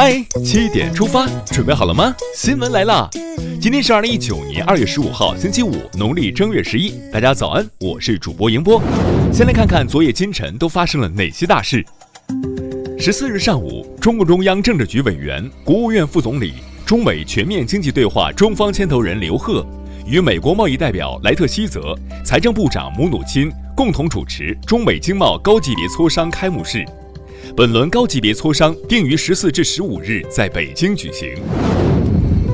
嗨，七点出发，准备好了吗？新闻来啦！今天是二零一九年二月十五号，星期五，农历正月十一。大家早安，我是主播迎波。先来看看昨夜今晨都发生了哪些大事。十四日上午，中共中央政治局委员、国务院副总理、中美全面经济对话中方牵头人刘鹤与美国贸易代表莱特希泽、财政部长姆努钦共同主持中美经贸高级别磋商开幕式。本轮高级别磋商定于十四至十五日在北京举行。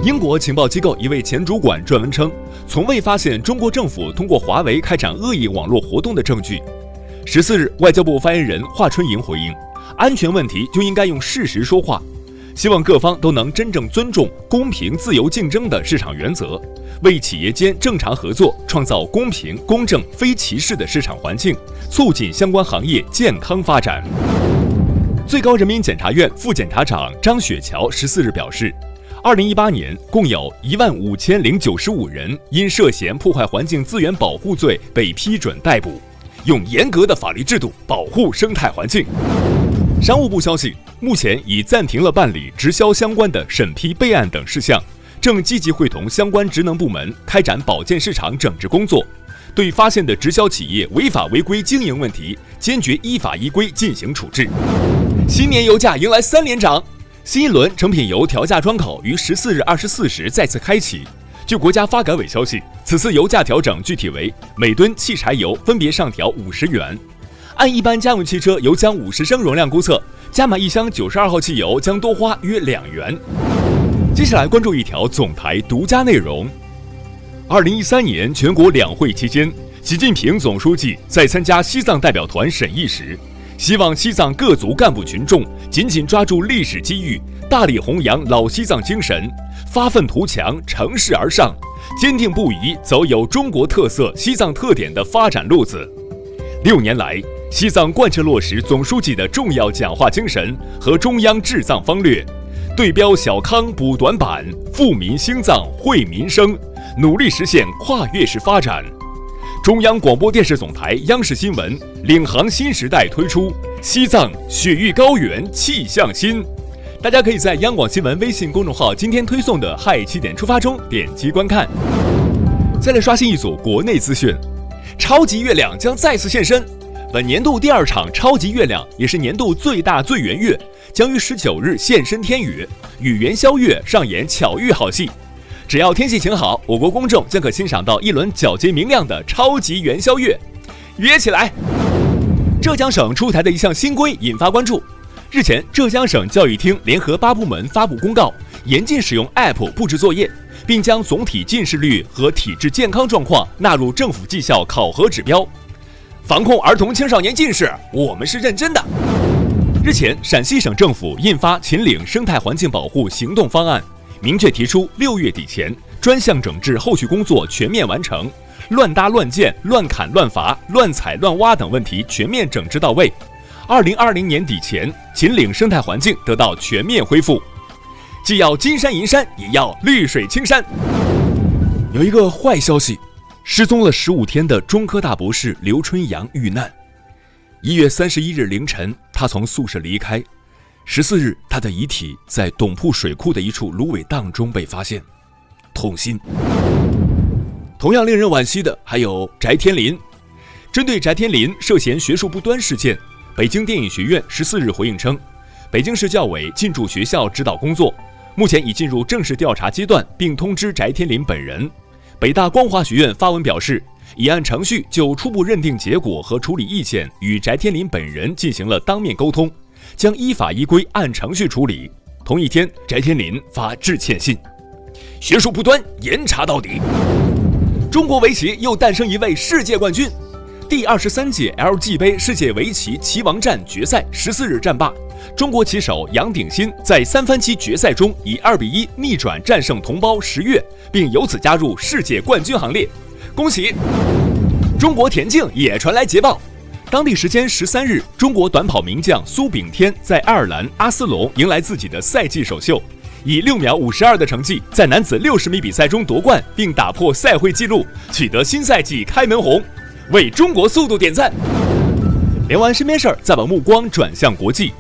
英国情报机构一位前主管撰文称，从未发现中国政府通过华为开展恶意网络活动的证据。十四日，外交部发言人华春莹回应，安全问题就应该用事实说话，希望各方都能真正尊重公平、自由竞争的市场原则，为企业间正常合作创造公平、公正、非歧视的市场环境，促进相关行业健康发展。最高人民检察院副检察长张雪桥十四日表示，二零一八年共有一万五千零九十五人因涉嫌破坏环境资源保护罪被批准逮捕，用严格的法律制度保护生态环境。商务部消息，目前已暂停了办理直销相关的审批备案等事项，正积极会同相关职能部门开展保健市场整治工作。对发现的直销企业违法违规经营问题，坚决依法依规进行处置。新年油价迎来三连涨，新一轮成品油调价窗口于十四日二十四时再次开启。据国家发改委消息，此次油价调整具体为每吨汽柴油分别上调五十元。按一般家用汽车油箱五十升容量估测，加满一箱九十二号汽油将多花约两元。接下来关注一条总台独家内容。二零一三年全国两会期间，习近平总书记在参加西藏代表团审议时，希望西藏各族干部群众紧紧抓住历史机遇，大力弘扬老西藏精神，发愤图强，乘势而上，坚定不移走有中国特色、西藏特点的发展路子。六年来，西藏贯彻落实总书记的重要讲话精神和中央治藏方略，对标小康补短板，富民兴藏，惠民生。努力实现跨越式发展。中央广播电视总台央视新闻领航新时代推出《西藏雪域高原气象新》，大家可以在央广新闻微信公众号今天推送的“嗨七点出发”中点击观看。再来刷新一组国内资讯：超级月亮将再次现身，本年度第二场超级月亮，也是年度最大最圆月，将于十九日现身天宇，与元宵月上演巧遇好戏。只要天气晴好，我国公众将可欣赏到一轮皎洁明亮的超级元宵月。约起来！浙江省出台的一项新规引发关注。日前，浙江省教育厅联合八部门发布公告，严禁使用 App 布置作业，并将总体近视率和体质健康状况纳入政府绩效考核指标。防控儿童青少年近视，我们是认真的。日前，陕西省政府印发《秦岭生态环境保护行动方案》。明确提出，六月底前专项整治后续工作全面完成，乱搭乱建、乱砍乱伐、乱采乱挖等问题全面整治到位。二零二零年底前，秦岭生态环境得到全面恢复。既要金山银山，也要绿水青山。有一个坏消息，失踪了十五天的中科大博士刘春阳遇难。一月三十一日凌晨，他从宿舍离开。十四日，他的遗体在董铺水库的一处芦苇荡中被发现，痛心。同样令人惋惜的还有翟天临。针对翟天临涉嫌学术不端事件，北京电影学院十四日回应称，北京市教委进驻学校指导工作，目前已进入正式调查阶段，并通知翟天临本人。北大光华学院发文表示，已按程序就初步认定结果和处理意见与翟天临本人进行了当面沟通。将依法依规按程序处理。同一天，翟天临发致歉信，学术不端，严查到底。中国围棋又诞生一位世界冠军。第二十三届 LG 杯世界围棋棋王战决赛十四日战罢，中国棋手杨鼎新在三番棋决赛中以二比一逆转战胜同胞十月，并由此加入世界冠军行列。恭喜！中国田径也传来捷报。当地时间十三日，中国短跑名将苏炳添在爱尔兰阿斯隆迎来自己的赛季首秀，以六秒五十二的成绩在男子六十米比赛中夺冠，并打破赛会纪录，取得新赛季开门红，为中国速度点赞。聊完身边事儿，再把目光转向国际。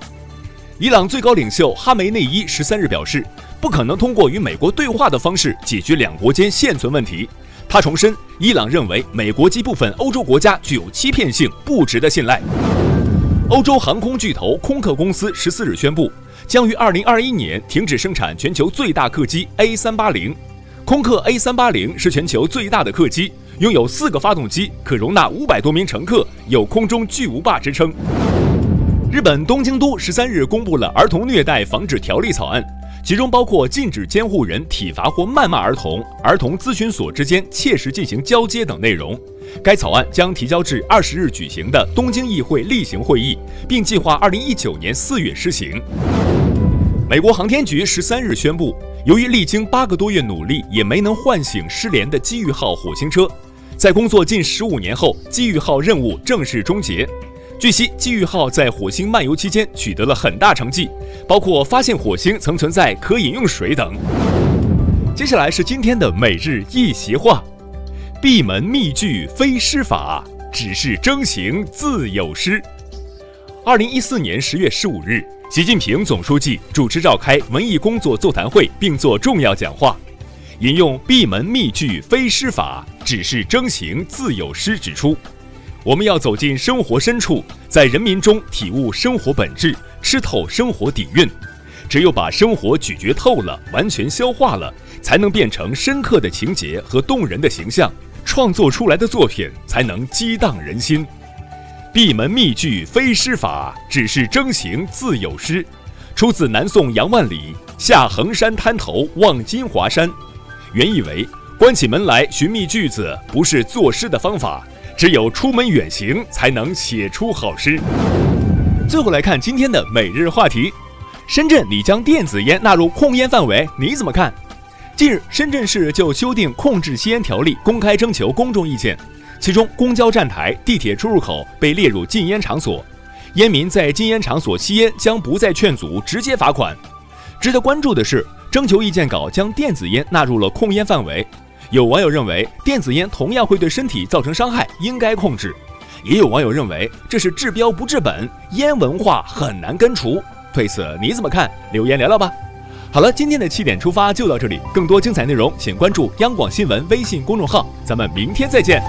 伊朗最高领袖哈梅内伊十三日表示，不可能通过与美国对话的方式解决两国间现存问题。他重申，伊朗认为美国及部分欧洲国家具有欺骗性，不值得信赖。欧洲航空巨头空客公司十四日宣布，将于二零二一年停止生产全球最大客机 A 三八零。空客 A 三八零是全球最大的客机，拥有四个发动机，可容纳五百多名乘客，有“空中巨无霸”之称。日本东京都十三日公布了儿童虐待防治条例草案，其中包括禁止监护人体罚或谩骂儿童、儿童咨询所之间切实进行交接等内容。该草案将提交至二十日举行的东京议会例行会议，并计划二零一九年四月施行。美国航天局十三日宣布，由于历经八个多月努力，也没能唤醒失联的机遇号火星车，在工作近十五年后，机遇号任务正式终结。据悉，机遇号在火星漫游期间取得了很大成绩，包括发现火星曾存在可饮用水等。接下来是今天的每日一席话：闭门秘句非施法，只是征行自有失。二零一四年十月十五日，习近平总书记主持召开文艺工作座谈会，并作重要讲话，引用“闭门秘句非施法，只是征行自有失”，指出。我们要走进生活深处，在人民中体悟生活本质，吃透生活底蕴。只有把生活咀嚼透了，完全消化了，才能变成深刻的情节和动人的形象，创作出来的作品才能激荡人心。闭门秘句非诗法，只是征行自有诗。出自南宋杨万里《下衡山滩头望金华山》，原意为关起门来寻觅句子，不是作诗的方法。只有出门远行，才能写出好诗。最后来看今天的每日话题：深圳拟将电子烟纳入控烟范围，你怎么看？近日，深圳市就修订控制吸烟条例公开征求公众意见，其中公交站台、地铁出入口被列入禁烟场所，烟民在禁烟场所吸烟将不再劝阻，直接罚款。值得关注的是，征求意见稿将电子烟纳入了控烟范围。有网友认为电子烟同样会对身体造成伤害，应该控制；也有网友认为这是治标不治本，烟文化很难根除。对此你怎么看？留言聊聊吧。好了，今天的七点出发就到这里，更多精彩内容请关注央广新闻微信公众号，咱们明天再见。